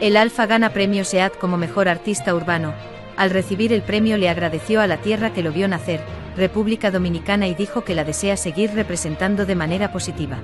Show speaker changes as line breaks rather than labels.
El Alfa gana premio SEAT como mejor artista urbano. Al recibir el premio le agradeció a la tierra que lo vio nacer, República Dominicana y dijo que la desea seguir representando de manera positiva.